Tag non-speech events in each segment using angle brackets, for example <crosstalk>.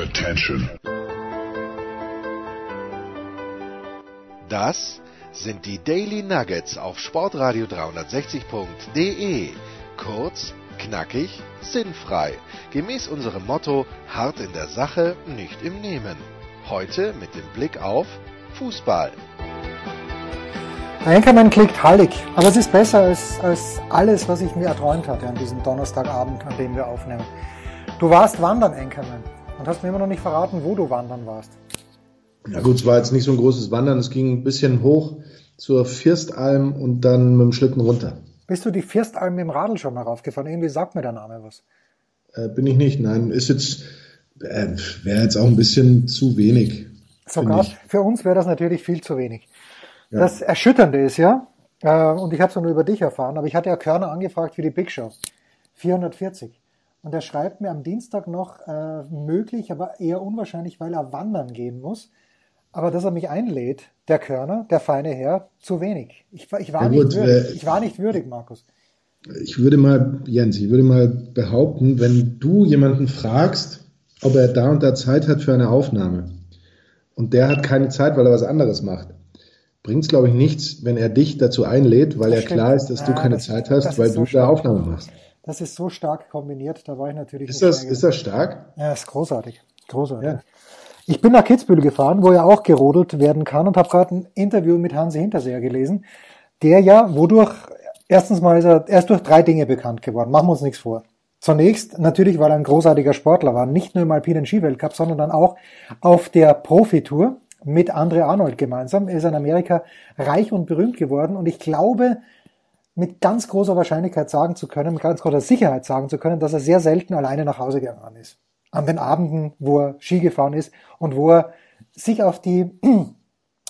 Attention. Das sind die Daily Nuggets auf Sportradio 360.de. Kurz, knackig, sinnfrei. Gemäß unserem Motto: hart in der Sache, nicht im Nehmen. Heute mit dem Blick auf Fußball. Einkommen klickt hallig, aber es ist besser als, als alles, was ich mir erträumt hatte an diesem Donnerstagabend, an dem wir aufnehmen. Du warst wandern, Enkermann, und hast mir immer noch nicht verraten, wo du wandern warst. Ja gut, es war jetzt nicht so ein großes Wandern, es ging ein bisschen hoch zur Firstalm und dann mit dem Schlitten runter. Bist du die Firstalm mit dem Radl schon mal raufgefahren? Irgendwie sagt mir der Name was. Äh, bin ich nicht, nein. Ist jetzt, äh, wäre jetzt auch ein bisschen zu wenig. Sogar für uns wäre das natürlich viel zu wenig. Ja. Das Erschütternde ist ja, äh, und ich habe es nur über dich erfahren, aber ich hatte ja Körner angefragt für die Big Show. 440. Und er schreibt mir am Dienstag noch, äh, möglich, aber eher unwahrscheinlich, weil er wandern gehen muss. Aber dass er mich einlädt, der Körner, der feine Herr, zu wenig. Ich, ich, war, ja, nicht gut, würdig, ich war nicht würdig, Markus. Ich würde mal, Jens, ich würde mal behaupten, wenn du jemanden fragst, ob er da und da Zeit hat für eine Aufnahme und der hat keine Zeit, weil er was anderes macht, bringt es, glaube ich, nichts, wenn er dich dazu einlädt, weil das ja klar ist, dass ja, du keine das, Zeit hast, weil so du da Aufnahme machst. Das ist so stark kombiniert, da war ich natürlich. Ist, das, ist das stark? Ja, ist großartig. Großartig. Ja. Ich bin nach Kitzbühel gefahren, wo ja auch gerodelt werden kann und habe gerade ein Interview mit Hansi Hinterseher gelesen, der ja, wodurch, erstens mal ist er, er ist durch drei Dinge bekannt geworden. Machen wir uns nichts vor. Zunächst natürlich, weil er ein großartiger Sportler war, nicht nur im alpinen Skiweltcup, sondern dann auch auf der Profitour mit Andre Arnold gemeinsam. Er ist in Amerika reich und berühmt geworden und ich glaube, mit ganz großer Wahrscheinlichkeit sagen zu können, mit ganz großer Sicherheit sagen zu können, dass er sehr selten alleine nach Hause gegangen ist. An den Abenden, wo er Ski gefahren ist und wo er sich auf die <clears throat>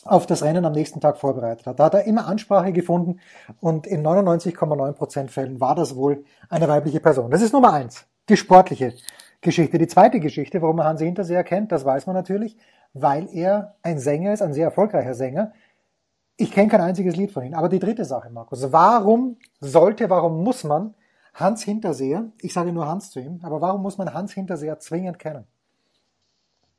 auf das Rennen am nächsten Tag vorbereitet hat. Da hat er immer Ansprache gefunden und in 99,9% Fällen war das wohl eine weibliche Person. Das ist Nummer eins, die sportliche Geschichte. Die zweite Geschichte, warum man Hansi Hinterseher kennt, das weiß man natürlich, weil er ein Sänger ist, ein sehr erfolgreicher Sänger. Ich kenne kein einziges Lied von ihm. Aber die dritte Sache, Markus, warum sollte, warum muss man Hans Hinterseher, ich sage nur Hans zu ihm, aber warum muss man Hans Hinterseher zwingend kennen?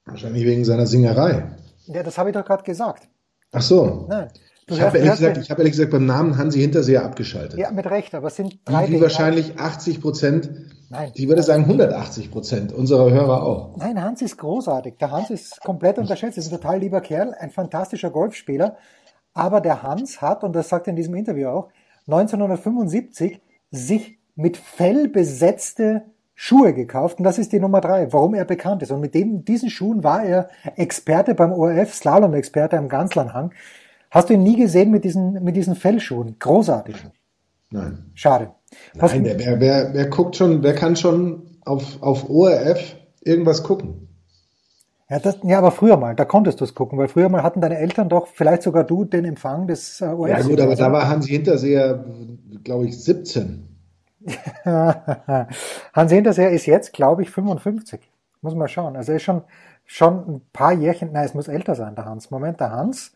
Wahrscheinlich wegen seiner Singerei. Ja, das habe ich doch gerade gesagt. Ach so. Nein. Du ich habe ehrlich, gesagt, ich hab ehrlich gesagt beim Namen Hansi Hinterseher abgeschaltet. Ja, mit Recht, aber es sind drei Die, die wahrscheinlich 80 Prozent, Nein. die würde sagen 180 Prozent unserer Hörer auch. Nein, Hans ist großartig. Der Hans ist komplett unterschätzt. Er ist ein total lieber Kerl, ein fantastischer Golfspieler. Aber der Hans hat, und das sagt er in diesem Interview auch, 1975 sich mit Fell besetzte Schuhe gekauft und das ist die Nummer drei, warum er bekannt ist. Und mit dem, diesen Schuhen war er Experte beim ORF, Slalom-Experte am Ganzlernhang. Hast du ihn nie gesehen mit diesen, mit diesen Fellschuhen? Großartig. Nein. Schade. Was Nein, wer, wer, wer guckt schon, wer kann schon auf, auf ORF irgendwas gucken? Ja, das, ja, aber früher mal, da konntest du es gucken, weil früher mal hatten deine Eltern doch, vielleicht sogar du, den Empfang des äh, ORF. Ja gut, aber da war Hansi Hinterseher, glaube ich, 17. <laughs> Hans Hinterseher ist jetzt, glaube ich, 55. Muss man schauen. Also er ist schon, schon ein paar Jährchen, nein, es muss älter sein, der Hans. Moment, der Hans,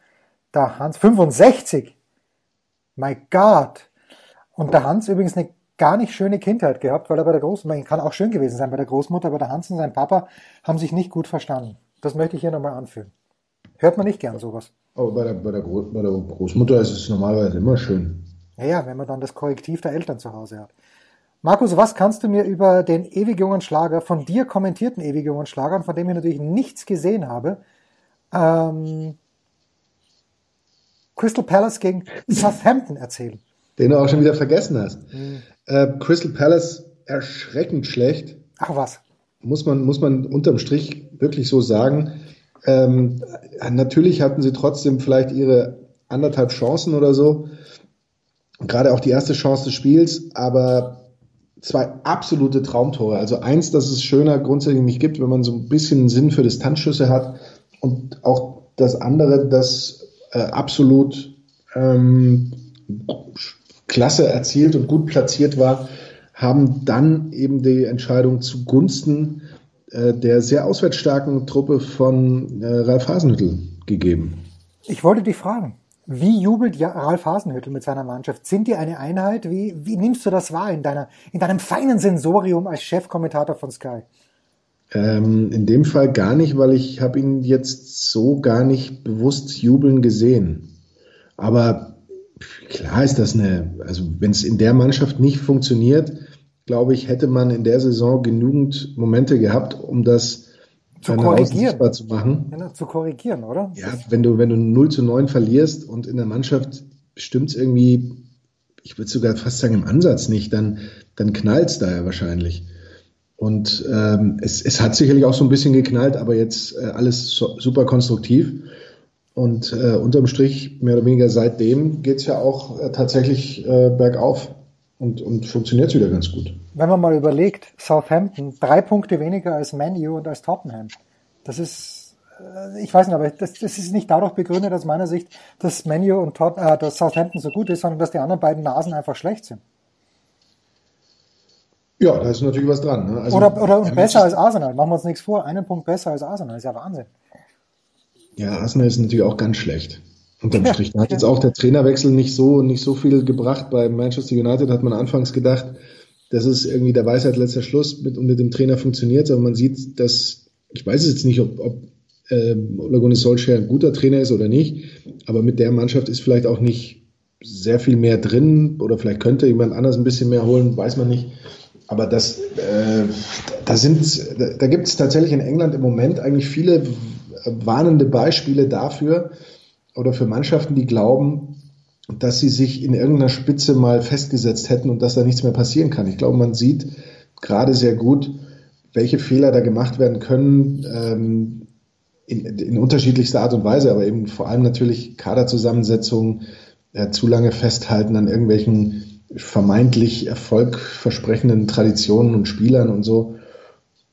der Hans, 65. My God. Und der Hans übrigens eine gar nicht schöne Kindheit gehabt, weil er bei der Großmutter, kann auch schön gewesen sein bei der Großmutter, aber der Hans und sein Papa haben sich nicht gut verstanden. Das möchte ich hier nochmal anführen. Hört man nicht gern sowas. Aber bei der, bei der, Groß, bei der Großmutter ist es normalerweise immer schön. Naja, wenn man dann das Korrektiv der Eltern zu Hause hat. Markus, was kannst du mir über den ewig jungen Schlager, von dir kommentierten ewig jungen Schlager, von dem ich natürlich nichts gesehen habe, ähm, Crystal Palace gegen Southampton erzählen. Den du auch schon wieder vergessen hast. Mhm. Äh, Crystal Palace erschreckend schlecht. Ach was. Muss man, muss man unterm Strich wirklich so sagen. Ähm, natürlich hatten sie trotzdem vielleicht ihre anderthalb Chancen oder so. Gerade auch die erste Chance des Spiels, aber zwei absolute Traumtore. Also eins, das es schöner grundsätzlich nicht gibt, wenn man so ein bisschen Sinn für Distanzschüsse hat. Und auch das andere, das äh, absolut ähm, klasse erzielt und gut platziert war, haben dann eben die Entscheidung zugunsten der sehr auswärtsstarken Truppe von äh, Ralf Hasenhüttel gegeben. Ich wollte dich fragen, wie jubelt Ralf Hasenhüttel mit seiner Mannschaft? Sind die eine Einheit? Wie, wie nimmst du das wahr in, deiner, in deinem feinen Sensorium als Chefkommentator von Sky? Ähm, in dem Fall gar nicht, weil ich habe ihn jetzt so gar nicht bewusst jubeln gesehen. Aber klar ist das eine, also wenn es in der Mannschaft nicht funktioniert, glaube ich, hätte man in der Saison genügend Momente gehabt, um das zu korrigieren. zu machen. Ja, zu korrigieren, oder? Ja, wenn du, wenn du 0 zu 9 verlierst und in der Mannschaft stimmt es irgendwie, ich würde sogar fast sagen im Ansatz nicht, dann, dann knallt es da ja wahrscheinlich. Und ähm, es, es hat sicherlich auch so ein bisschen geknallt, aber jetzt äh, alles so, super konstruktiv. Und äh, unterm Strich, mehr oder weniger seitdem, geht's ja auch äh, tatsächlich äh, bergauf und, und funktioniert wieder ganz gut. Wenn man mal überlegt, Southampton, drei Punkte weniger als Manu und als Tottenham. Das ist, äh, ich weiß nicht, aber das, das ist nicht dadurch begründet aus meiner Sicht, dass Manu und Tot, äh, dass Southampton so gut ist, sondern dass die anderen beiden Nasen einfach schlecht sind. Ja, da ist natürlich was dran. Ne? Also, oder oder besser als Arsenal. Machen wir uns nichts vor. Einen Punkt besser als Arsenal. Ist ja Wahnsinn. Ja, Arsenal ist natürlich auch ganz schlecht. Unterm Strich. Da hat jetzt auch der Trainerwechsel nicht so, nicht so viel gebracht. Bei Manchester United hat man anfangs gedacht, das ist irgendwie der Weisheit letzter Schluss mit, und mit dem Trainer funktioniert. Aber man sieht, dass, ich weiß jetzt nicht, ob, ob äh, Ole Gunnar Solskjaer ein guter Trainer ist oder nicht. Aber mit der Mannschaft ist vielleicht auch nicht sehr viel mehr drin. Oder vielleicht könnte jemand anders ein bisschen mehr holen, weiß man nicht. Aber das, äh, da sind, da, da gibt es tatsächlich in England im Moment eigentlich viele warnende Beispiele dafür oder für Mannschaften, die glauben, dass sie sich in irgendeiner Spitze mal festgesetzt hätten und dass da nichts mehr passieren kann. Ich glaube, man sieht gerade sehr gut, welche Fehler da gemacht werden können, ähm, in, in unterschiedlichster Art und Weise, aber eben vor allem natürlich Kaderzusammensetzung, äh, zu lange festhalten an irgendwelchen vermeintlich erfolgversprechenden Traditionen und Spielern und so.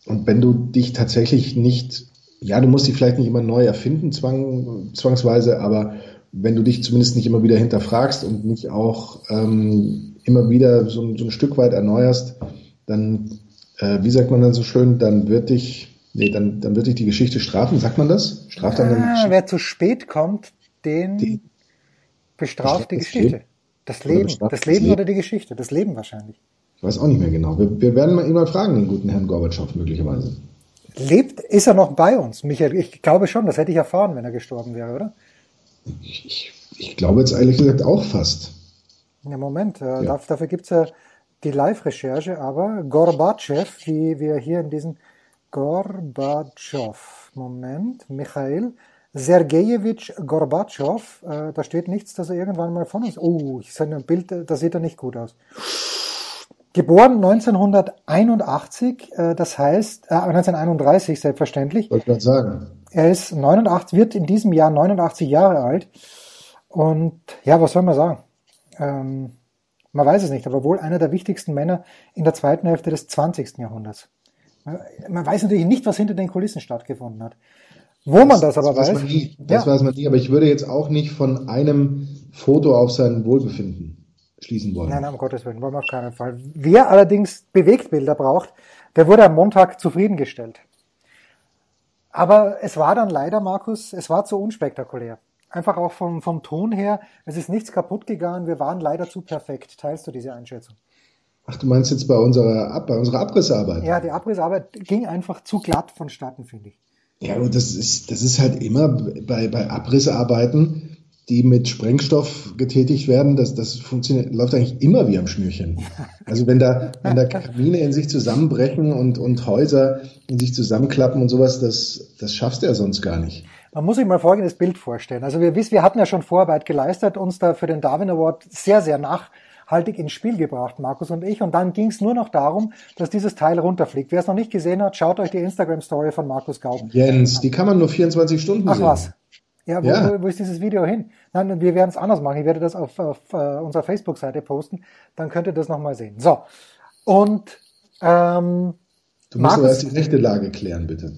Und wenn du dich tatsächlich nicht, ja, du musst dich vielleicht nicht immer neu erfinden, zwang, zwangsweise, aber wenn du dich zumindest nicht immer wieder hinterfragst und nicht auch ähm, immer wieder so, so, ein Stück weit erneuerst, dann, äh, wie sagt man dann so schön, dann wird dich, nee, dann, dann wird dich die Geschichte strafen, sagt man das? Straft dann, ah, wer zu spät kommt, den die, bestraft die Geschichte. Das Leben, das Leben oder die Geschichte? Das Leben wahrscheinlich. Ich weiß auch nicht mehr genau. Wir, wir werden mal ihn mal fragen, den guten Herrn Gorbatschow möglicherweise. Lebt, ist er noch bei uns, Michael? Ich glaube schon, das hätte ich erfahren, wenn er gestorben wäre, oder? Ich, ich, glaube jetzt ehrlich gesagt auch fast. Ja, Moment, äh, ja. dafür gibt's ja die Live-Recherche, aber Gorbatschow, wie wir hier in diesem Gorbatschow, Moment, Michael, Sergejewitsch Gorbatschow, äh, da steht nichts, dass er irgendwann mal von uns. Oh, ich sehe ein Bild, da sieht er nicht gut aus. Geboren 1981, äh, das heißt, äh, 1931 selbstverständlich. Wollte ich gerade sagen. Er ist 89, wird in diesem Jahr 89 Jahre alt. Und ja, was soll man sagen? Ähm, man weiß es nicht, aber wohl einer der wichtigsten Männer in der zweiten Hälfte des 20. Jahrhunderts. Man weiß natürlich nicht, was hinter den Kulissen stattgefunden hat. Wo man das, das aber weiß. weiß nie, das ja. weiß man nie, aber ich würde jetzt auch nicht von einem Foto auf sein Wohlbefinden schließen wollen. Nein, nein, um Gottes Willen, wollen wir auf keinen Fall. Wer allerdings Bewegtbilder braucht, der wurde am Montag zufriedengestellt. Aber es war dann leider, Markus, es war zu unspektakulär. Einfach auch vom, vom Ton her, es ist nichts kaputt gegangen, wir waren leider zu perfekt. Teilst du diese Einschätzung? Ach, du meinst jetzt bei unserer, bei unserer Abrissarbeit? Ja, die Abrissarbeit ging einfach zu glatt vonstatten, finde ich. Ja, und das ist, das ist halt immer bei, bei Abrissarbeiten, die mit Sprengstoff getätigt werden, das, das funktioniert, läuft eigentlich immer wie am Schnürchen. Also wenn da, wenn da Kamine in sich zusammenbrechen und, und Häuser in sich zusammenklappen und sowas, das, das schaffst du ja sonst gar nicht. Man muss sich mal folgendes Bild vorstellen. Also wir wissen, wir hatten ja schon Vorarbeit geleistet, uns da für den Darwin Award sehr, sehr nach haltig ins Spiel gebracht, Markus und ich. Und dann ging es nur noch darum, dass dieses Teil runterfliegt. Wer es noch nicht gesehen hat, schaut euch die Instagram-Story von Markus Gauben. Jens, die kann man nur 24 Stunden Ach sehen. Ach was. Ja, wo, ja. Wo, wo, ist dieses Video hin? Nein, wir werden es anders machen. Ich werde das auf, auf uh, unserer Facebook-Seite posten. Dann könnt ihr das nochmal sehen. So. Und ähm, Du musst aber erst die rechte Lage klären, bitte.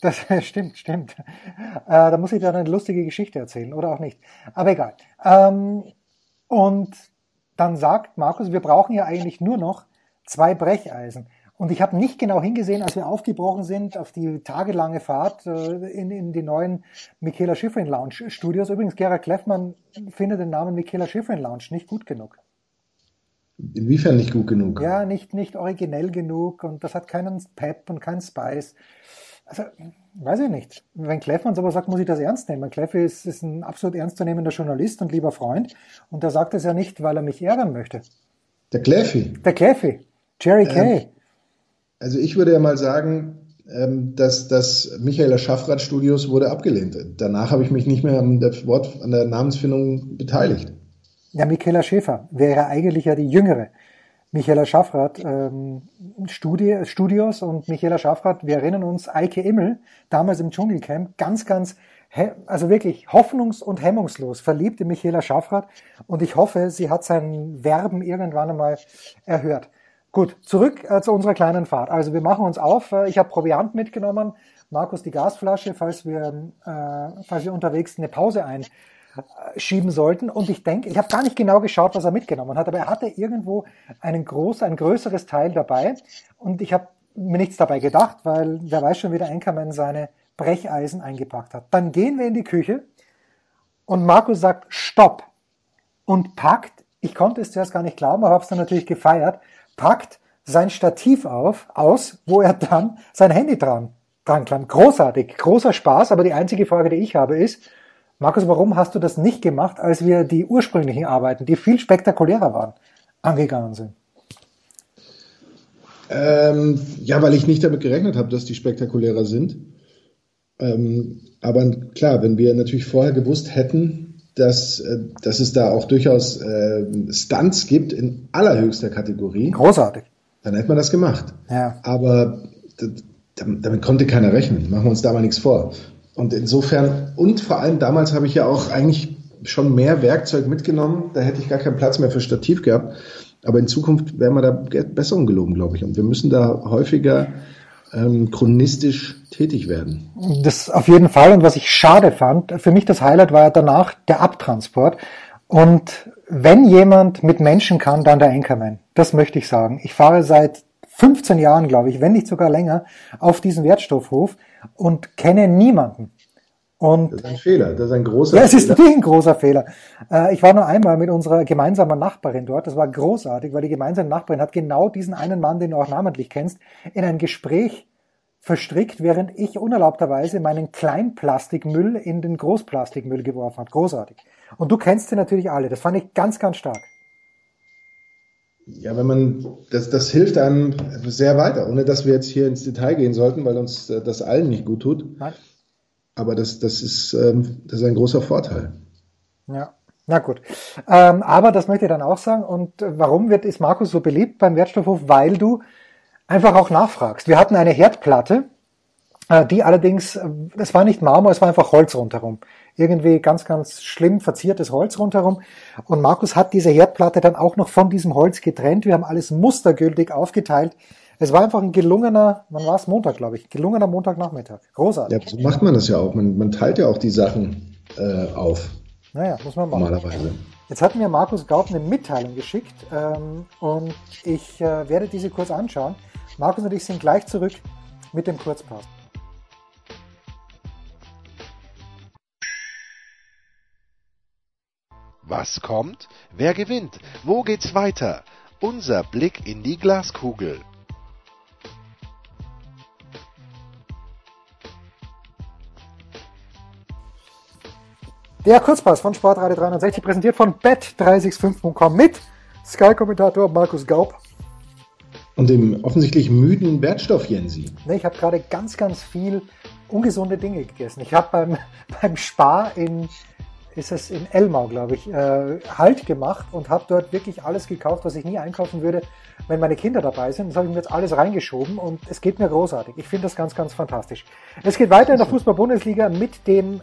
Das <laughs> stimmt, stimmt. Äh, da muss ich dann eine lustige Geschichte erzählen oder auch nicht. Aber egal. Ähm, und dann sagt Markus, wir brauchen ja eigentlich nur noch zwei Brecheisen. Und ich habe nicht genau hingesehen, als wir aufgebrochen sind auf die tagelange Fahrt äh, in, in die neuen Michaela Schifrin Lounge Studios. Übrigens, Gerhard Kleffmann findet den Namen Michaela Schifrin Lounge nicht gut genug. Inwiefern nicht gut genug? Ja, nicht, nicht originell genug und das hat keinen Pep und keinen Spice. Also, weiß ich nicht. Wenn Kleffmann aber sagt, muss ich das ernst nehmen. Kleffe ist, ist ein absolut ernstzunehmender Journalist und lieber Freund und der sagt es ja nicht, weil er mich ärgern möchte. Der Kleffi? Der Kleffi. Jerry ähm, Kay. Also ich würde ja mal sagen, ähm, dass das Michaela Schaffrath Studios wurde abgelehnt. Danach habe ich mich nicht mehr an der Wort, an der Namensfindung beteiligt. Ja, Michaela Schäfer wäre eigentlich ja die jüngere. Michaela Schaffrath ähm, Studi Studios und Michaela Schaffrath, wir erinnern uns, Eike Immel, damals im Dschungelcamp, ganz, ganz, also wirklich hoffnungs- und hemmungslos verliebt in Michaela Schaffrath und ich hoffe, sie hat sein Werben irgendwann einmal erhört. Gut, zurück äh, zu unserer kleinen Fahrt. Also wir machen uns auf. Äh, ich habe Proviant mitgenommen, Markus die Gasflasche, falls wir, äh, falls wir unterwegs eine Pause ein schieben sollten. Und ich denke, ich habe gar nicht genau geschaut, was er mitgenommen hat, aber er hatte irgendwo einen groß, ein größeres Teil dabei. Und ich habe mir nichts dabei gedacht, weil wer weiß schon, wie der Enkermann seine Brecheisen eingepackt hat. Dann gehen wir in die Küche und Markus sagt Stopp und packt, ich konnte es zuerst gar nicht glauben, aber habe es dann natürlich gefeiert, packt sein Stativ auf, aus, wo er dann sein Handy dran, dran klemmt. Großartig, großer Spaß, aber die einzige Frage, die ich habe, ist, Markus, warum hast du das nicht gemacht, als wir die ursprünglichen Arbeiten, die viel spektakulärer waren, angegangen sind? Ähm, ja, weil ich nicht damit gerechnet habe, dass die spektakulärer sind. Ähm, aber klar, wenn wir natürlich vorher gewusst hätten, dass, äh, dass es da auch durchaus äh, Stunts gibt in allerhöchster Kategorie. Großartig. Dann hätte man das gemacht. Ja. Aber damit konnte keiner rechnen. Machen wir uns da mal nichts vor. Und insofern, und vor allem damals habe ich ja auch eigentlich schon mehr Werkzeug mitgenommen. Da hätte ich gar keinen Platz mehr für Stativ gehabt. Aber in Zukunft werden wir da besser umgelogen, glaube ich. Und wir müssen da häufiger ähm, chronistisch tätig werden. Das auf jeden Fall. Und was ich schade fand, für mich das Highlight war ja danach der Abtransport. Und wenn jemand mit Menschen kann, dann der Anchorman. Das möchte ich sagen. Ich fahre seit 15 Jahren, glaube ich, wenn nicht sogar länger, auf diesen Wertstoffhof und kenne niemanden. Und das ist ein Fehler, das ist ein großer Fehler. Ja, es ist natürlich ein großer Fehler. Äh, ich war nur einmal mit unserer gemeinsamen Nachbarin dort. Das war großartig, weil die gemeinsame Nachbarin hat genau diesen einen Mann, den du auch namentlich kennst, in ein Gespräch verstrickt, während ich unerlaubterweise meinen Kleinplastikmüll in den Großplastikmüll geworfen habe. Großartig. Und du kennst sie natürlich alle. Das fand ich ganz, ganz stark. Ja, wenn man, das, das hilft einem sehr weiter, ohne dass wir jetzt hier ins Detail gehen sollten, weil uns äh, das allen nicht gut tut. Nein. Aber das, das, ist, ähm, das ist ein großer Vorteil. Ja, na gut. Ähm, aber das möchte ich dann auch sagen. Und warum wird, ist Markus so beliebt beim Wertstoffhof? Weil du einfach auch nachfragst. Wir hatten eine Herdplatte, äh, die allerdings, äh, es war nicht Marmor, es war einfach Holz rundherum irgendwie ganz, ganz schlimm verziertes Holz rundherum. Und Markus hat diese Herdplatte dann auch noch von diesem Holz getrennt. Wir haben alles mustergültig aufgeteilt. Es war einfach ein gelungener, wann war es? Montag, glaube ich. Gelungener Montagnachmittag. Großartig. Ja, so macht man das ja auch. Man, man teilt ja auch die Sachen äh, auf. Naja, muss man machen. Normalerweise. Jetzt hat mir Markus Gaub eine Mitteilung geschickt ähm, und ich äh, werde diese kurz anschauen. Markus und ich sind gleich zurück mit dem Kurzpass. Was kommt? Wer gewinnt? Wo geht's weiter? Unser Blick in die Glaskugel. Der Kurzpass von Sportradio 360 präsentiert von bet365.com mit Sky-Kommentator Markus Gaub. Und dem offensichtlich müden Wertstoff Jensi. Nee, ich habe gerade ganz, ganz viel ungesunde Dinge gegessen. Ich habe beim, <laughs> beim Spar in ist es in Elmau, glaube ich, äh, Halt gemacht und habe dort wirklich alles gekauft, was ich nie einkaufen würde, wenn meine Kinder dabei sind. Das habe ich mir jetzt alles reingeschoben und es geht mir großartig. Ich finde das ganz, ganz fantastisch. Es geht weiter in der Fußball-Bundesliga mit dem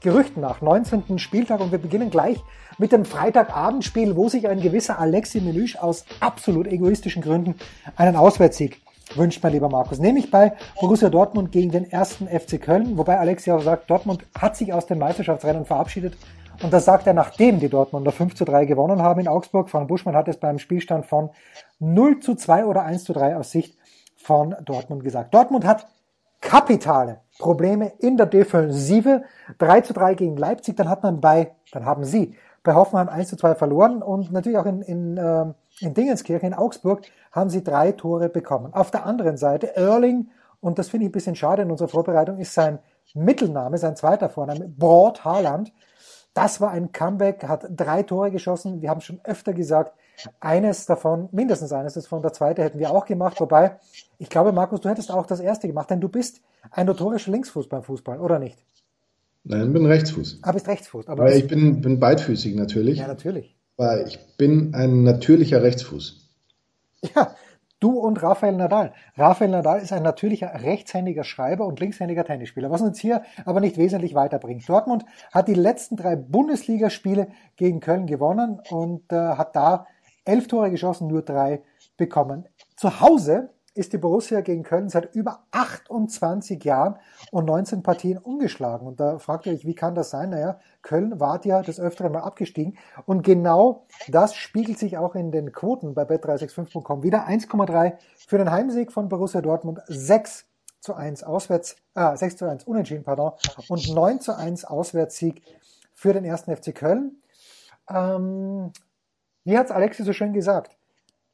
Gerüchten nach 19. Spieltag und wir beginnen gleich mit dem Freitagabendspiel, wo sich ein gewisser Alexi Melüsch aus absolut egoistischen Gründen einen Auswärtssieg wünscht mein lieber Markus. Nämlich bei Borussia Dortmund gegen den ersten FC Köln, wobei Alexi auch sagt, Dortmund hat sich aus dem Meisterschaftsrennen verabschiedet. Und das sagt er, nachdem die Dortmunder 5 zu 3 gewonnen haben in Augsburg. Von Buschmann hat es beim Spielstand von 0 zu 2 oder 1 zu 3 aus Sicht von Dortmund gesagt. Dortmund hat kapitale Probleme in der Defensive. 3 zu 3 gegen Leipzig, dann hat man bei, dann haben sie bei Hoffenheim 1 zu 2 verloren und natürlich auch in, in äh, in Dingenskirchen, in Augsburg, haben sie drei Tore bekommen. Auf der anderen Seite Erling, und das finde ich ein bisschen schade in unserer Vorbereitung, ist sein Mittelname, sein zweiter Vorname, Broad Haaland. Das war ein Comeback, hat drei Tore geschossen. Wir haben schon öfter gesagt, eines davon, mindestens eines davon, der zweite hätten wir auch gemacht. Wobei, ich glaube, Markus, du hättest auch das erste gemacht, denn du bist ein notorischer Linksfuß beim Fußball, oder nicht? Nein, ich bin Rechtsfuß. Ah, bist Rechtsfuß. Aber, aber ich bin, bin beidfüßig natürlich. Ja, natürlich. Weil ich bin ein natürlicher Rechtsfuß. Ja, du und Rafael Nadal. Rafael Nadal ist ein natürlicher rechtshändiger Schreiber und linkshändiger Tennisspieler, was uns hier aber nicht wesentlich weiterbringt. Dortmund hat die letzten drei Bundesligaspiele gegen Köln gewonnen und äh, hat da elf Tore geschossen, nur drei bekommen. Zu Hause ist die Borussia gegen Köln seit über 28 Jahren und 19 Partien ungeschlagen. Und da fragt ihr euch, wie kann das sein? Naja, Köln war ja des Öfteren mal abgestiegen. Und genau das spiegelt sich auch in den Quoten bei bet365.com wieder. 1,3 für den Heimsieg von Borussia Dortmund, 6 zu 1 auswärts, äh, 6 zu 1 unentschieden, pardon, und 9 zu 1 Auswärtssieg für den ersten FC Köln. Ähm, wie hat's Alexi so schön gesagt?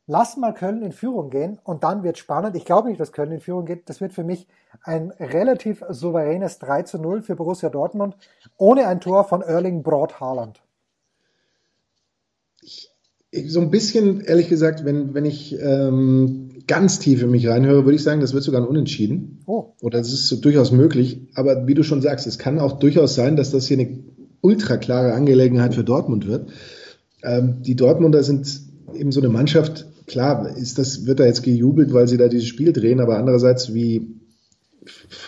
lass mal Köln in Führung gehen und dann wird spannend. Ich glaube nicht, dass Köln in Führung geht. Das wird für mich ein relativ souveränes 3 zu 0 für Borussia Dortmund ohne ein Tor von Erling Broad Haaland. so ein bisschen, ehrlich gesagt, wenn, wenn ich ähm, ganz tief in mich reinhöre, würde ich sagen, das wird sogar ein Unentschieden. Oh. Oder das ist so durchaus möglich. Aber wie du schon sagst, es kann auch durchaus sein, dass das hier eine ultra klare Angelegenheit für Dortmund wird. Ähm, die Dortmunder sind eben so eine Mannschaft, klar, ist das, wird da jetzt gejubelt, weil sie da dieses Spiel drehen, aber andererseits, wie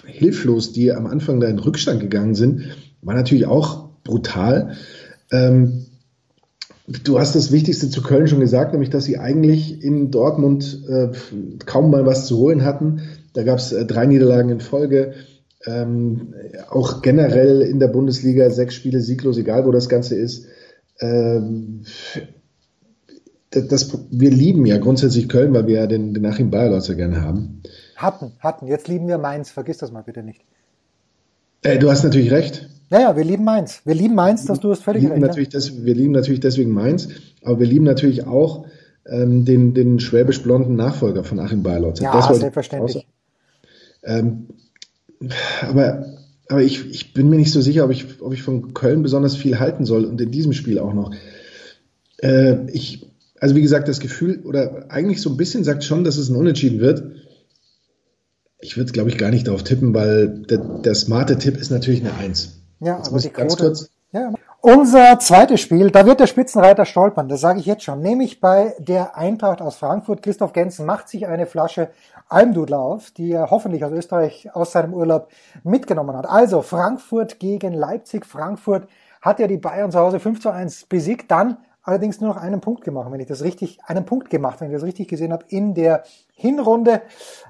hilflos die am Anfang da in Rückstand gegangen sind, war natürlich auch brutal. Ähm, du hast das Wichtigste zu Köln schon gesagt, nämlich, dass sie eigentlich in Dortmund äh, kaum mal was zu holen hatten. Da gab es äh, drei Niederlagen in Folge. Ähm, auch generell in der Bundesliga sechs Spiele sieglos, egal wo das Ganze ist. Ähm, das, wir lieben ja grundsätzlich Köln, weil wir ja den, den Achim Bayerlot so gerne haben. Hatten, hatten. Jetzt lieben wir Mainz. Vergiss das mal bitte nicht. Äh, du hast natürlich recht. Naja, wir lieben Mainz. Wir lieben Mainz, dass du es völlig recht natürlich ja. das, Wir lieben natürlich deswegen Mainz, aber wir lieben natürlich auch ähm, den, den schwäbisch-blonden Nachfolger von Achim Bayerlotz. Ja, das selbstverständlich. Ähm, aber aber ich, ich bin mir nicht so sicher, ob ich, ob ich von Köln besonders viel halten soll und in diesem Spiel auch noch. Äh, ich, also wie gesagt, das Gefühl oder eigentlich so ein bisschen sagt schon, dass es ein Unentschieden wird. Ich würde, glaube ich, gar nicht darauf tippen, weil der, der smarte Tipp ist natürlich eine Eins. Ja, Jetzt aber die ganz Quote, kurz. Ja. Unser zweites Spiel, da wird der Spitzenreiter stolpern, das sage ich jetzt schon. Nämlich bei der Eintracht aus Frankfurt. Christoph Gensen macht sich eine Flasche Almdudler auf, die er hoffentlich aus Österreich aus seinem Urlaub mitgenommen hat. Also Frankfurt gegen Leipzig. Frankfurt hat ja die Bayern zu Hause 5 zu 1 besiegt. Dann allerdings nur noch einen Punkt gemacht, wenn ich das richtig, einen Punkt gemacht, wenn ich das richtig gesehen habe, in der Hinrunde.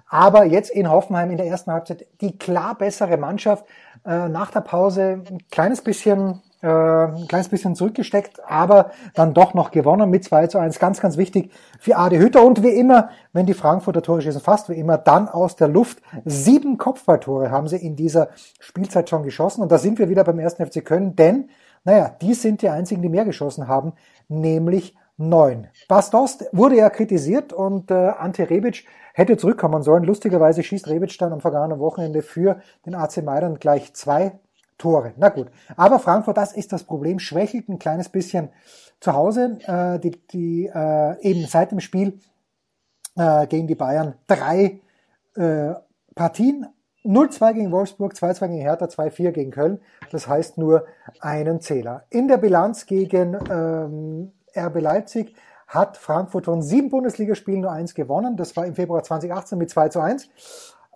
Aber jetzt in Hoffenheim in der ersten Halbzeit die klar bessere Mannschaft. Äh, nach der Pause ein kleines bisschen äh, ein kleines bisschen zurückgesteckt, aber dann doch noch gewonnen mit 2 zu 1. Ganz, ganz wichtig für Adi Hütter. Und wie immer, wenn die Frankfurter Tore schießen, fast wie immer, dann aus der Luft. Sieben Kopfballtore haben sie in dieser Spielzeit schon geschossen. Und da sind wir wieder beim ersten FC Köln, denn naja, die sind die einzigen, die mehr geschossen haben, nämlich neun. Bastos wurde ja kritisiert und äh, Ante Rebic hätte zurückkommen sollen. Lustigerweise schießt Rebic dann am vergangenen Wochenende für den AC Mailand gleich zwei Tore. Na gut. Aber Frankfurt, das ist das Problem, schwächelt ein kleines bisschen zu Hause. Äh, die die äh, eben seit dem Spiel äh, gegen die Bayern drei äh, Partien 0-2 gegen Wolfsburg, 2-2 gegen Hertha, 2-4 gegen Köln. Das heißt nur einen Zähler. In der Bilanz gegen ähm, RB Leipzig hat Frankfurt von sieben Bundesligaspielen nur eins gewonnen. Das war im Februar 2018 mit 2 zu 1.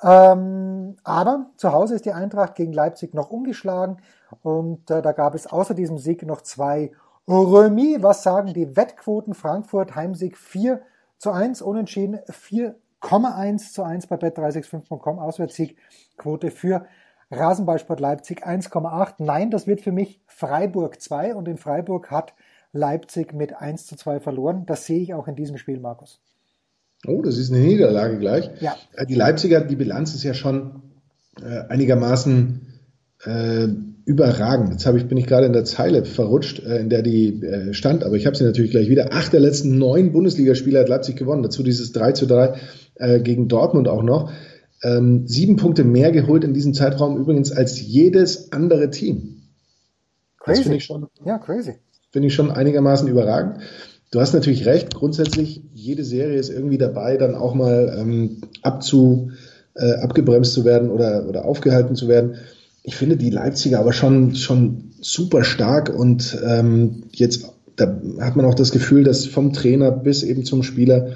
Ähm, aber zu Hause ist die Eintracht gegen Leipzig noch umgeschlagen und äh, da gab es außer diesem Sieg noch zwei Remis. Was sagen die Wettquoten? Frankfurt Heimsieg 4 zu 1, Unentschieden 4 1 zu 1 bei bet365.com. Auswärtssiegquote für Rasenballsport Leipzig 1,8. Nein, das wird für mich Freiburg 2 und in Freiburg hat Leipzig mit 1 zu 2 verloren. Das sehe ich auch in diesem Spiel, Markus. Oh, das ist eine Niederlage gleich. Ja. Äh, die Leipziger, die Bilanz ist ja schon äh, einigermaßen äh, überragend. Jetzt ich, bin ich gerade in der Zeile verrutscht, äh, in der die äh, stand, aber ich habe sie natürlich gleich wieder. Acht der letzten neun Bundesligaspiele hat Leipzig gewonnen. Dazu dieses 3 zu 3 äh, gegen Dortmund auch noch. Ähm, sieben Punkte mehr geholt in diesem Zeitraum übrigens als jedes andere Team. Crazy. Das finde ich schon. Ja, crazy. Finde ich schon einigermaßen überragend. Du hast natürlich recht. Grundsätzlich, jede Serie ist irgendwie dabei, dann auch mal ähm, abzu, äh, abgebremst zu werden oder, oder aufgehalten zu werden. Ich finde die Leipziger aber schon, schon super stark und ähm, jetzt da hat man auch das Gefühl, dass vom Trainer bis eben zum Spieler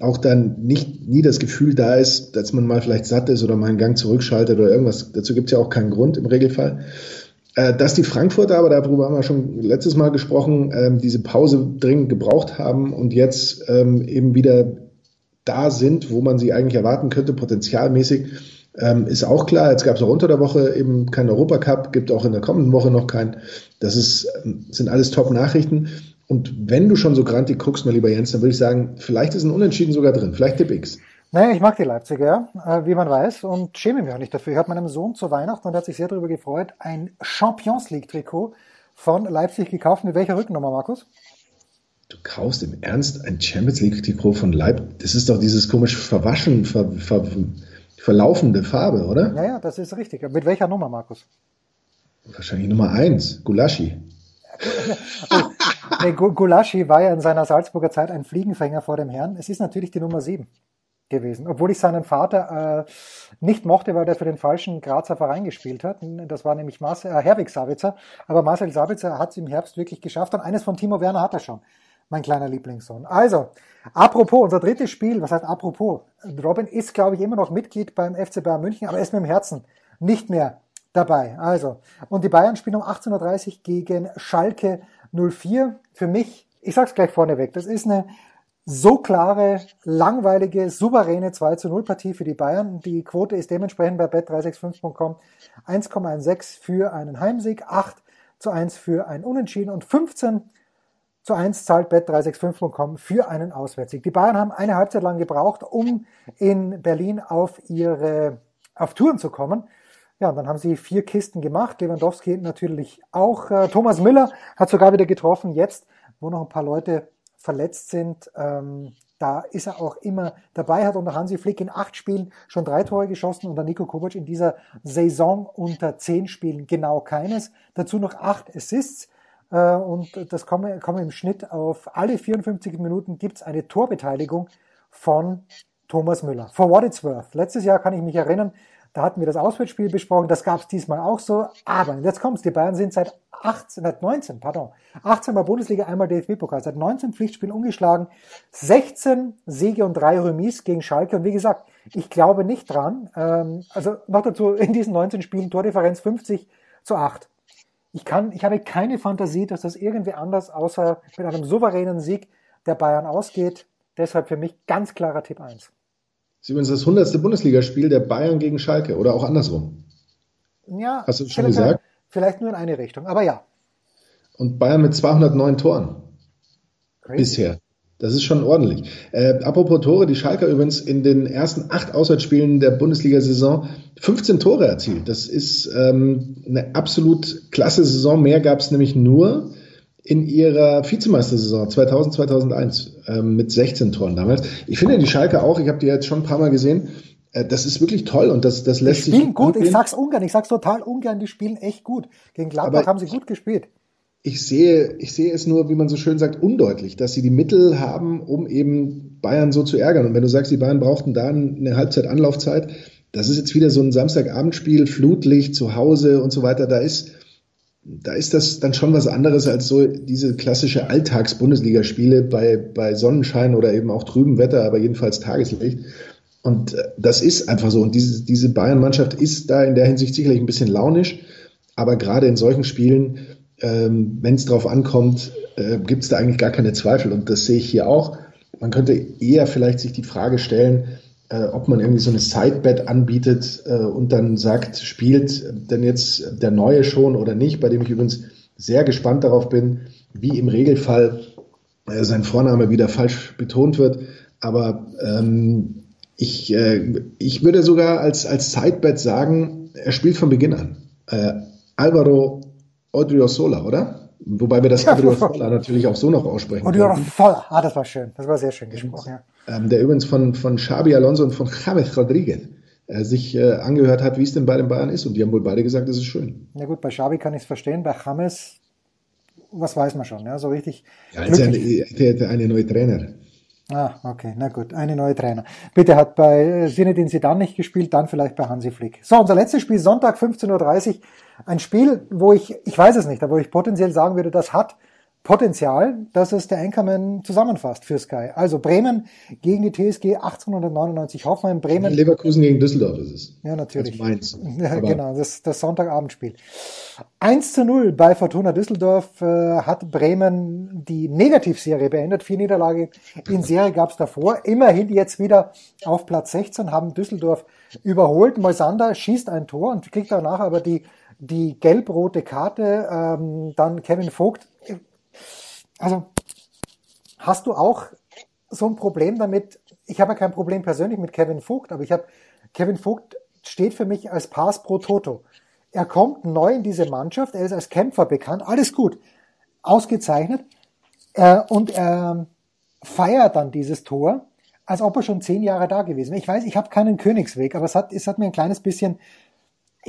auch dann nicht nie das Gefühl da ist, dass man mal vielleicht satt ist oder mal einen Gang zurückschaltet oder irgendwas. Dazu gibt es ja auch keinen Grund im Regelfall. Äh, dass die Frankfurter, aber darüber haben wir schon letztes Mal gesprochen, ähm, diese Pause dringend gebraucht haben und jetzt ähm, eben wieder da sind, wo man sie eigentlich erwarten könnte, potenzialmäßig, ähm, ist auch klar. Jetzt gab es auch unter der Woche eben keinen Europacup, gibt auch in der kommenden Woche noch keinen. Das ist, sind alles Top-Nachrichten. Und wenn du schon so grantig guckst, mein lieber Jens, dann würde ich sagen, vielleicht ist ein Unentschieden sogar drin, vielleicht Tipp X. Naja, ich mag die Leipziger, äh, wie man weiß, und schäme mich auch nicht dafür. Ich habe meinem Sohn zu Weihnachten, und er hat sich sehr darüber gefreut, ein Champions League-Trikot von Leipzig gekauft. Mit welcher Rückennummer, Markus? Du kaufst im Ernst ein Champions League-Trikot von Leipzig? Das ist doch dieses komisch verwaschen, ver, ver, verlaufende Farbe, oder? Ja, ja, das ist richtig. Mit welcher Nummer, Markus? Wahrscheinlich Nummer eins, Gulaschi. <laughs> nee, Gulaschi war ja in seiner Salzburger Zeit ein Fliegenfänger vor dem Herrn. Es ist natürlich die Nummer sieben gewesen. Obwohl ich seinen Vater äh, nicht mochte, weil der für den falschen Grazer Verein gespielt hat. Das war nämlich Marcel, äh, Herwig Sabitzer. Aber Marcel Sabitzer hat es im Herbst wirklich geschafft. Und eines von Timo Werner hat er schon. Mein kleiner Lieblingssohn. Also, apropos, unser drittes Spiel, was heißt apropos? Robin ist, glaube ich, immer noch Mitglied beim FC Bayern München, aber er ist mit dem Herzen nicht mehr dabei. Also, und die Bayern spielen um 18.30 Uhr gegen Schalke 04. Für mich, ich sag's gleich vorneweg, das ist eine so klare, langweilige, souveräne 2 zu 0 Partie für die Bayern. Die Quote ist dementsprechend bei bet365.com 1,16 für einen Heimsieg, 8 zu 1 für ein Unentschieden und 15 zu 1 zahlt bet365.com für einen Auswärtssieg. Die Bayern haben eine Halbzeit lang gebraucht, um in Berlin auf ihre, auf Touren zu kommen. Ja, und dann haben sie vier Kisten gemacht. Lewandowski natürlich auch. Äh, Thomas Müller hat sogar wieder getroffen. Jetzt, wo noch ein paar Leute verletzt sind, ähm, da ist er auch immer dabei, hat unter Hansi Flick in acht Spielen schon drei Tore geschossen und der Nico Kovac in dieser Saison unter zehn Spielen genau keines. Dazu noch acht Assists äh, und das kommen, kommen im Schnitt auf alle 54 Minuten gibt's eine Torbeteiligung von Thomas Müller. For what it's worth. Letztes Jahr kann ich mich erinnern, da hatten wir das Auswärtsspiel besprochen, das gab es diesmal auch so. Aber jetzt kommt's, die Bayern sind seit 18, seit 19, pardon, 18 Mal Bundesliga, einmal DFB-Pokal, seit 19 Pflichtspielen ungeschlagen, 16 Siege und drei Remis gegen Schalke. Und wie gesagt, ich glaube nicht dran. Ähm, also noch dazu in diesen 19 Spielen Tordifferenz 50 zu 8. Ich kann, ich habe keine Fantasie, dass das irgendwie anders außer mit einem souveränen Sieg der Bayern ausgeht. Deshalb für mich ganz klarer Tipp 1. Das ist übrigens das 100. Bundesligaspiel der Bayern gegen Schalke oder auch andersrum. Ja, Hast du schon gesagt? Vielleicht nur in eine Richtung, aber ja. Und Bayern mit 209 Toren. Crazy. Bisher. Das ist schon ordentlich. Äh, apropos Tore, die Schalker übrigens in den ersten acht Auswärtsspielen der Bundesliga-Saison 15 Tore erzielt. Das ist ähm, eine absolut klasse Saison. Mehr gab es nämlich nur in ihrer Vizemeistersaison 2000, 2001 äh, mit 16 Toren damals. Ich finde die Schalke auch, ich habe die jetzt schon ein paar Mal gesehen, äh, das ist wirklich toll und das, das lässt die spielen sich gut, angehen. ich sag's ungern, ich sag's total ungern, die spielen echt gut. Gegen Gladbach Aber haben sie gut gespielt. Ich sehe, ich sehe es nur, wie man so schön sagt, undeutlich, dass sie die Mittel haben, um eben Bayern so zu ärgern. Und wenn du sagst, die Bayern brauchten da eine Halbzeit Anlaufzeit, das ist jetzt wieder so ein Samstagabendspiel, Flutlicht zu Hause und so weiter. Da ist, da ist das dann schon was anderes als so diese klassische Alltags-Bundesligaspiele bei, bei Sonnenschein oder eben auch trüben Wetter, aber jedenfalls Tageslicht. Und äh, das ist einfach so. Und diese, diese Bayern-Mannschaft ist da in der Hinsicht sicherlich ein bisschen launisch, aber gerade in solchen Spielen, ähm, wenn es darauf ankommt, äh, gibt es da eigentlich gar keine Zweifel. Und das sehe ich hier auch. Man könnte eher vielleicht sich die Frage stellen, äh, ob man irgendwie so eine Sidebet anbietet äh, und dann sagt, spielt denn jetzt der Neue schon oder nicht, bei dem ich übrigens sehr gespannt darauf bin, wie im Regelfall äh, sein Vorname wieder falsch betont wird. Aber ähm, ich, äh, ich würde sogar als, als Sidebet sagen, er spielt von Beginn an. äh, Alvaro Odriozola, oder? Wobei wir das ja, Odriozola <laughs> natürlich auch so noch aussprechen Odriozola, ah, das war schön. Das war sehr schön gesprochen, ja. Ähm, der übrigens von, von Xabi Alonso und von James Rodriguez äh, sich äh, angehört hat, wie es denn bei den Bayern ist. Und die haben wohl beide gesagt, es ist schön. Na gut, bei Xabi kann ich es verstehen, bei James, was weiß man schon, ja, so richtig. Ja, jetzt eine, eine neue Trainer. Ah, okay, na gut, eine neue Trainer. Bitte hat bei Zinedine Zidane nicht gespielt, dann vielleicht bei Hansi Flick. So, unser letztes Spiel, Sonntag 15.30 Uhr. Ein Spiel, wo ich, ich weiß es nicht, aber wo ich potenziell sagen würde, das hat Potenzial, dass es der Anchorman zusammenfasst für Sky. Also Bremen gegen die TSG 1899 Hoffenheim. Bremen. Leverkusen gegen Düsseldorf ist es. Ja, natürlich. Also Mainz. <laughs> Ja, genau, das, das Sonntagabendspiel. 1 zu 0 bei Fortuna Düsseldorf äh, hat Bremen die Negativserie beendet. Vier Niederlage in Serie gab es davor. Immerhin jetzt wieder auf Platz 16 haben Düsseldorf überholt. Moisander schießt ein Tor und kriegt danach aber die die gelb-rote Karte, ähm, dann Kevin Vogt also hast du auch so ein Problem damit? Ich habe ja kein Problem persönlich mit Kevin Vogt, aber ich habe Kevin Vogt steht für mich als Pass pro Toto. Er kommt neu in diese Mannschaft, er ist als Kämpfer bekannt, alles gut, ausgezeichnet äh, und er feiert dann dieses Tor, als ob er schon zehn Jahre da gewesen wäre. Ich weiß, ich habe keinen Königsweg, aber es hat, es hat mir ein kleines bisschen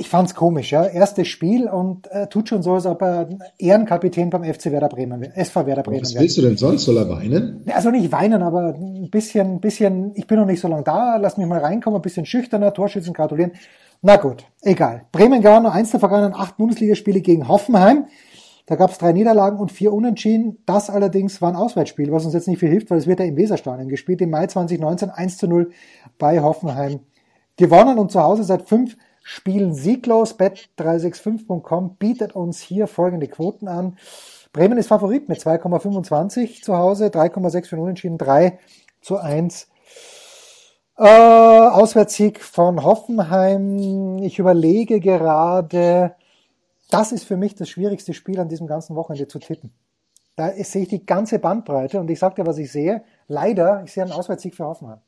ich fand's komisch, ja. Erstes Spiel und äh, tut schon so, als ob er Ehrenkapitän beim FC Werder Bremen wäre. SV Werder Bremen Was willst du denn sonst? Soll er weinen? Also nicht weinen, aber ein bisschen, bisschen, ich bin noch nicht so lange da, lass mich mal reinkommen, ein bisschen schüchterner, Torschützen gratulieren. Na gut, egal. Bremen gar nur eins der vergangenen acht Bundesligaspiele gegen Hoffenheim. Da gab's drei Niederlagen und vier Unentschieden. Das allerdings war ein Auswärtsspiel, was uns jetzt nicht viel hilft, weil es wird ja im Weserstadion gespielt. Im Mai 2019 1 zu 0 bei Hoffenheim gewonnen und zu Hause seit fünf Spielen sieglos. Bet365.com bietet uns hier folgende Quoten an. Bremen ist Favorit mit 2,25 zu Hause, 3,6 für Unentschieden, 3 zu 1. Äh, Auswärtssieg von Hoffenheim. Ich überlege gerade, das ist für mich das schwierigste Spiel an diesem ganzen Wochenende zu tippen. Da sehe ich die ganze Bandbreite und ich sage dir, was ich sehe. Leider, ich sehe einen Auswärtssieg für Hoffenheim.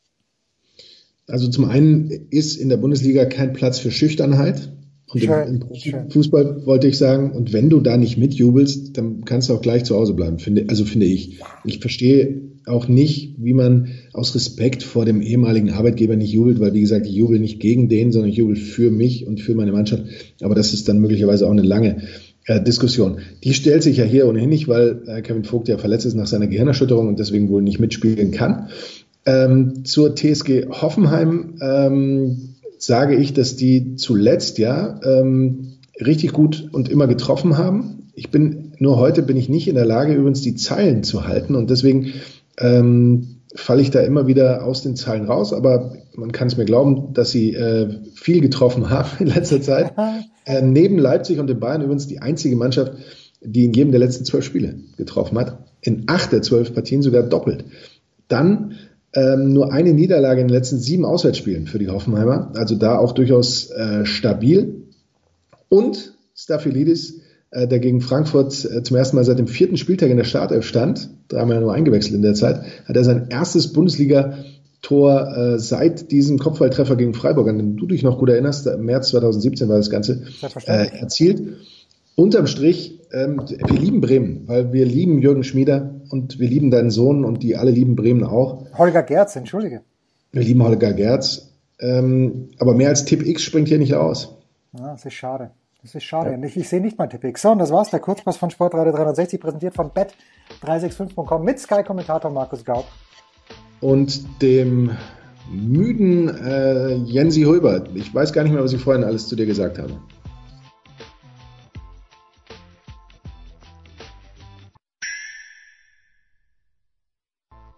Also zum einen ist in der Bundesliga kein Platz für Schüchternheit. Und schön, im, Fußball wollte ich sagen, und wenn du da nicht mitjubelst, dann kannst du auch gleich zu Hause bleiben, finde, also finde ich. Ich verstehe auch nicht, wie man aus Respekt vor dem ehemaligen Arbeitgeber nicht jubelt, weil wie gesagt, ich jubel nicht gegen den, sondern ich jubel für mich und für meine Mannschaft. Aber das ist dann möglicherweise auch eine lange äh, Diskussion. Die stellt sich ja hier ohnehin nicht, weil äh, Kevin Vogt ja verletzt ist nach seiner Gehirnerschütterung und deswegen wohl nicht mitspielen kann. Ähm, zur TSG Hoffenheim ähm, sage ich, dass die zuletzt ja ähm, richtig gut und immer getroffen haben. Ich bin nur heute bin ich nicht in der Lage, übrigens die Zeilen zu halten und deswegen ähm, falle ich da immer wieder aus den Zeilen raus. Aber man kann es mir glauben, dass sie äh, viel getroffen <laughs> haben in letzter Zeit. <laughs> Äh, neben Leipzig und den Bayern übrigens die einzige Mannschaft, die in jedem der letzten zwölf Spiele getroffen hat. In acht der zwölf Partien sogar doppelt. Dann ähm, nur eine Niederlage in den letzten sieben Auswärtsspielen für die Hoffenheimer. Also da auch durchaus äh, stabil. Und Staphylidis, äh, der gegen Frankfurt äh, zum ersten Mal seit dem vierten Spieltag in der Startelf stand, dreimal nur eingewechselt in der Zeit, hat er sein erstes Bundesliga-Tor äh, seit diesem Kopfballtreffer gegen Freiburg, an den du dich noch gut erinnerst, im März 2017 war das Ganze, äh, erzielt. Unterm Strich, ähm, wir lieben Bremen, weil wir lieben Jürgen Schmieder und wir lieben deinen Sohn und die alle lieben Bremen auch. Holger Gerz, entschuldige. Wir lieben Holger Gerz. Ähm, aber mehr als Tipp X springt hier nicht aus. Ja, das ist schade. Das ist schade. Ja. Ich, ich sehe nicht mal Tipp X. So, und das war's. Der Kurzpass von Sportradio 360, präsentiert von bet365.com mit Sky-Kommentator Markus Gaub. Und dem müden äh, Jensi Hulbert. Ich weiß gar nicht mehr, was ich vorhin alles zu dir gesagt habe.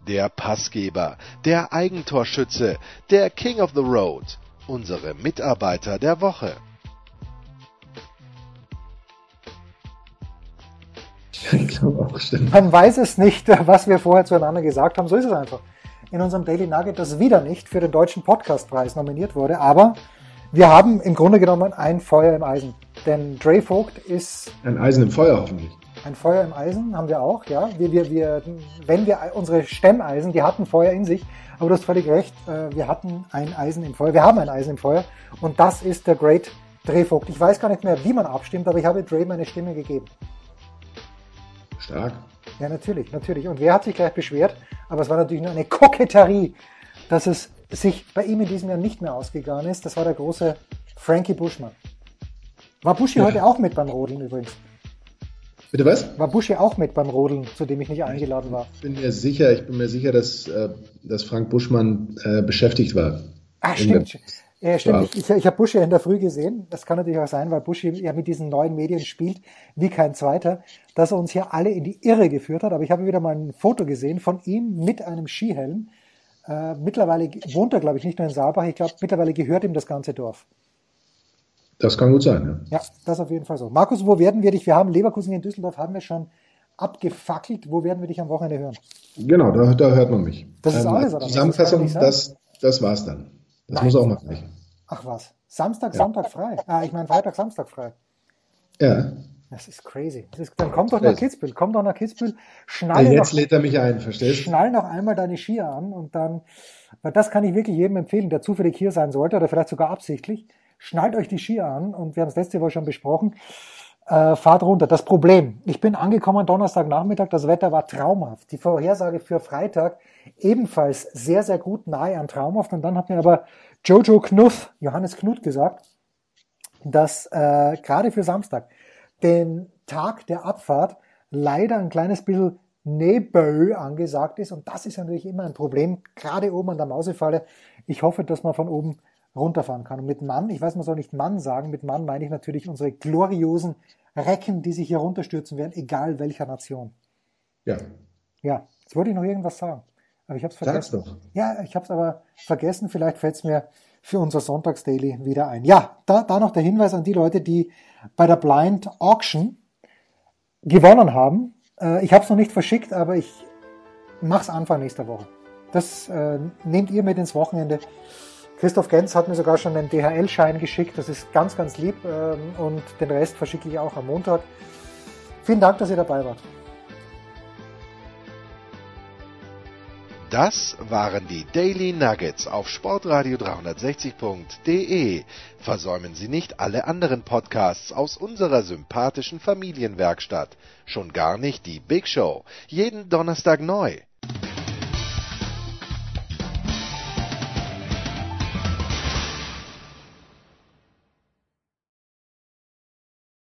Der Passgeber, der Eigentorschütze, der King of the Road, unsere Mitarbeiter der Woche. Ich glaube auch, stimmt. Man weiß es nicht, <laughs> was wir vorher zueinander gesagt haben. So ist es einfach. In unserem Daily Nugget, das wieder nicht für den Deutschen Podcastpreis nominiert wurde, aber wir haben im Grunde genommen ein Feuer im Eisen. Denn Dre Vogt ist. Ein Eisen im Feuer hoffentlich. Ein Feuer im Eisen haben wir auch, ja. Wir, wir, wir, wenn wir unsere Stemmeisen, die hatten Feuer in sich, aber du hast völlig recht, äh, wir hatten ein Eisen im Feuer, wir haben ein Eisen im Feuer und das ist der Great Drehvogt. Ich weiß gar nicht mehr, wie man abstimmt, aber ich habe Dre meine Stimme gegeben. Stark. Ja, natürlich, natürlich. Und wer hat sich gleich beschwert? Aber es war natürlich nur eine Koketterie, dass es sich bei ihm in diesem Jahr nicht mehr ausgegangen ist. Das war der große Frankie Buschmann. War Buschi ja. heute auch mit beim Rodeln übrigens? Bitte was? War Buschi auch mit beim Rodeln, zu dem ich nicht eingeladen war? Ich bin mir sicher, ich bin mir sicher, dass, äh, dass Frank Buschmann äh, beschäftigt war. Ah, stimmt. Ja, stimmt. Ich, ich habe Buschi in der Früh gesehen. Das kann natürlich auch sein, weil Buschi ja mit diesen neuen Medien spielt wie kein zweiter, dass er uns hier alle in die Irre geführt hat. Aber ich habe wieder mal ein Foto gesehen von ihm mit einem Skihelm. Äh, mittlerweile wohnt er, glaube ich, nicht nur in Saalbach. Ich glaube, mittlerweile gehört ihm das ganze Dorf. Das kann gut sein, ja. Ja, das auf jeden Fall so. Markus, wo werden wir dich? Wir haben Leverkusen in Düsseldorf, haben wir schon abgefackelt. Wo werden wir dich am Wochenende hören? Genau, da, da hört man mich. Das ist ähm, alles, oder? Zusammenfassung, das, das war's dann. Das Nein. muss auch mal reichen. Ach was. Samstag, ja. Sonntag frei. Ah, ich meine Freitag, Samstag frei. Ja. Das ist crazy. Das ist, dann komm doch nach Kitzbühel. Komm doch nach Kitzbühel. Schnalle ja, jetzt noch, lädt er mich ein, verstehst du? Schnall noch einmal deine Skier an und dann, weil das kann ich wirklich jedem empfehlen, der zufällig hier sein sollte oder vielleicht sogar absichtlich schnallt euch die Skier an und wir haben es letzte Woche schon besprochen, äh, fahrt runter. Das Problem, ich bin angekommen Donnerstagnachmittag, das Wetter war traumhaft. Die Vorhersage für Freitag ebenfalls sehr, sehr gut, nahe an traumhaft. Und dann hat mir aber Jojo Knuth, Johannes Knuth gesagt, dass äh, gerade für Samstag, den Tag der Abfahrt, leider ein kleines bisschen Nebel angesagt ist. Und das ist natürlich immer ein Problem, gerade oben an der Mausefalle. Ich hoffe, dass man von oben runterfahren kann. Und mit Mann, ich weiß, man soll nicht Mann sagen, mit Mann meine ich natürlich unsere gloriosen Recken, die sich hier runterstürzen werden, egal welcher Nation. Ja. Ja, jetzt wollte ich noch irgendwas sagen. Aber ich habe es vergessen. Sag's doch. Ja, ich habe es aber vergessen. Vielleicht fällt es mir für unser Sonntagsdaily wieder ein. Ja, da, da noch der Hinweis an die Leute, die bei der Blind Auction gewonnen haben. Äh, ich habe es noch nicht verschickt, aber ich mache es Anfang nächster Woche. Das äh, nehmt ihr mit ins Wochenende. Christoph Genz hat mir sogar schon einen DHL-Schein geschickt. Das ist ganz, ganz lieb. Ähm, und den Rest verschicke ich auch am Montag. Vielen Dank, dass ihr dabei wart. Das waren die Daily Nuggets auf Sportradio 360.de. Versäumen Sie nicht alle anderen Podcasts aus unserer sympathischen Familienwerkstatt. Schon gar nicht die Big Show. Jeden Donnerstag neu.